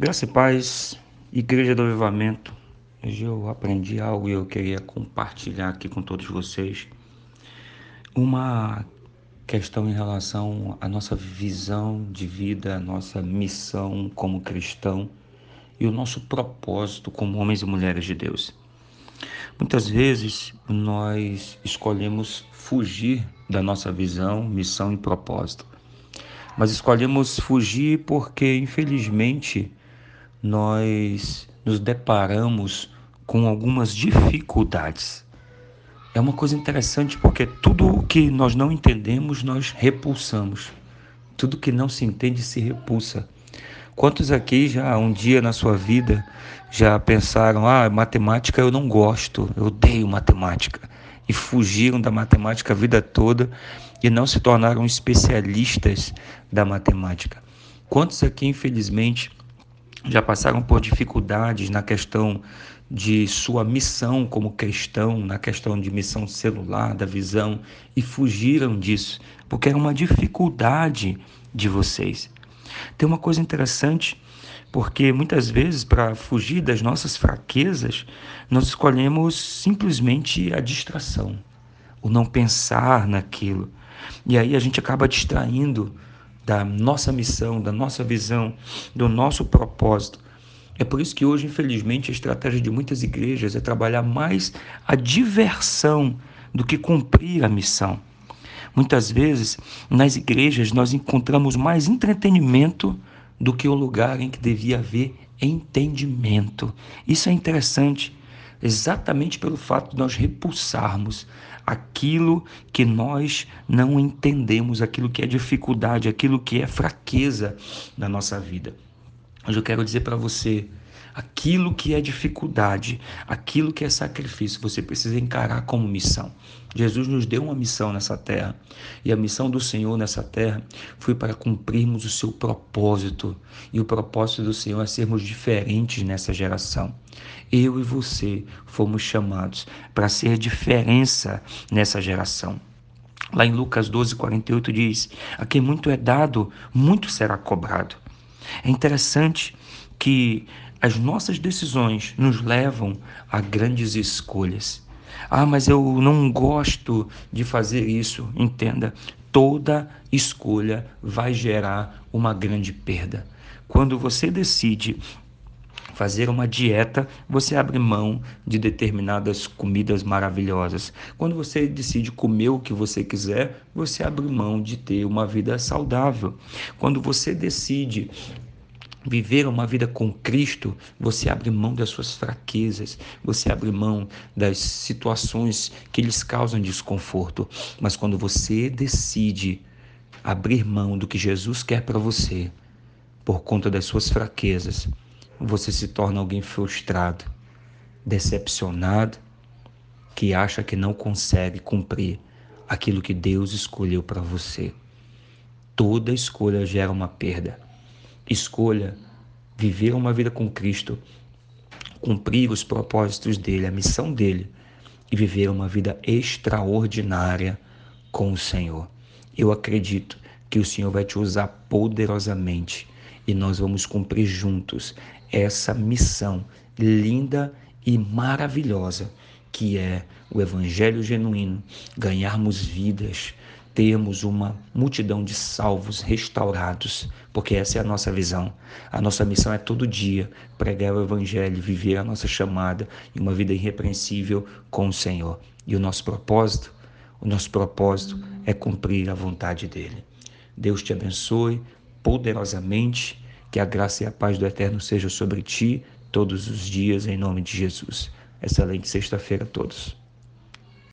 Graça e paz, Igreja do Avivamento. Hoje eu aprendi algo e eu queria compartilhar aqui com todos vocês. Uma questão em relação à nossa visão de vida, a nossa missão como cristão e o nosso propósito como homens e mulheres de Deus. Muitas vezes nós escolhemos fugir da nossa visão, missão e propósito. Mas escolhemos fugir porque, infelizmente, nós nos deparamos com algumas dificuldades. É uma coisa interessante porque tudo o que nós não entendemos, nós repulsamos. Tudo que não se entende se repulsa. Quantos aqui já um dia na sua vida já pensaram: ah, matemática eu não gosto, eu odeio matemática, e fugiram da matemática a vida toda e não se tornaram especialistas da matemática? Quantos aqui, infelizmente, já passaram por dificuldades na questão de sua missão como cristão, na questão de missão celular, da visão, e fugiram disso, porque era uma dificuldade de vocês. Tem uma coisa interessante, porque muitas vezes, para fugir das nossas fraquezas, nós escolhemos simplesmente a distração, o não pensar naquilo. E aí a gente acaba distraindo da nossa missão, da nossa visão, do nosso propósito. É por isso que hoje, infelizmente, a estratégia de muitas igrejas é trabalhar mais a diversão do que cumprir a missão. Muitas vezes, nas igrejas, nós encontramos mais entretenimento do que o lugar em que devia haver entendimento. Isso é interessante, exatamente pelo fato de nós repulsarmos aquilo que nós não entendemos, aquilo que é dificuldade, aquilo que é fraqueza na nossa vida. Mas eu quero dizer para você, aquilo que é dificuldade, aquilo que é sacrifício, você precisa encarar como missão. Jesus nos deu uma missão nessa terra, e a missão do Senhor nessa terra foi para cumprirmos o seu propósito. E o propósito do Senhor é sermos diferentes nessa geração. Eu e você fomos chamados para ser diferença nessa geração. Lá em Lucas 12, 48 diz: A quem muito é dado, muito será cobrado. É interessante que as nossas decisões nos levam a grandes escolhas. Ah, mas eu não gosto de fazer isso. Entenda, toda escolha vai gerar uma grande perda. Quando você decide fazer uma dieta, você abre mão de determinadas comidas maravilhosas. Quando você decide comer o que você quiser, você abre mão de ter uma vida saudável. Quando você decide viver uma vida com Cristo, você abre mão das suas fraquezas, você abre mão das situações que lhes causam desconforto. Mas quando você decide abrir mão do que Jesus quer para você, por conta das suas fraquezas, você se torna alguém frustrado, decepcionado, que acha que não consegue cumprir aquilo que Deus escolheu para você. Toda escolha gera uma perda. Escolha viver uma vida com Cristo, cumprir os propósitos dele, a missão dele e viver uma vida extraordinária com o Senhor. Eu acredito que o Senhor vai te usar poderosamente e nós vamos cumprir juntos essa missão linda e maravilhosa que é o Evangelho genuíno, ganharmos vidas, termos uma multidão de salvos restaurados, porque essa é a nossa visão. A nossa missão é todo dia pregar o Evangelho, viver a nossa chamada e uma vida irrepreensível com o Senhor. E o nosso propósito, o nosso propósito é cumprir a vontade dele. Deus te abençoe poderosamente, que a graça e a paz do Eterno sejam sobre ti todos os dias, em nome de Jesus. Excelente sexta-feira a todos.